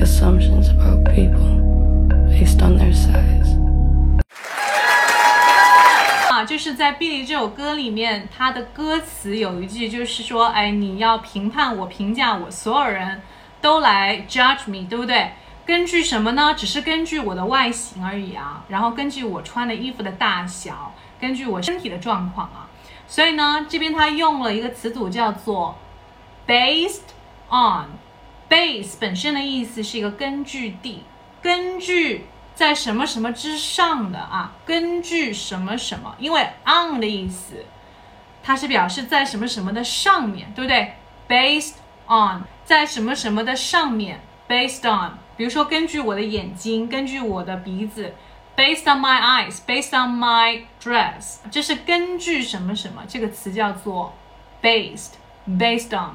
Assumptions about people based on their size。就是在比利这首歌里面，他的歌词有一句就是说：哎，你要评判我，评价我，所有人都来 judge me。对不对？根据什么呢？只是根据我的外形而已啊。然后根据我穿的衣服的大小，根据我身体的状况啊。所以呢，这边他用了一个词组叫做 based on。Base 本身的意思是一个根据地，根据在什么什么之上的啊，根据什么什么，因为 on 的意思，它是表示在什么什么的上面，对不对？based on 在什么什么的上面，based on，比如说根据我的眼睛，根据我的鼻子，based on my eyes，based on my dress，这是根据什么什么，这个词叫做 based，based on。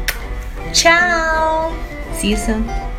Ciao! See you soon.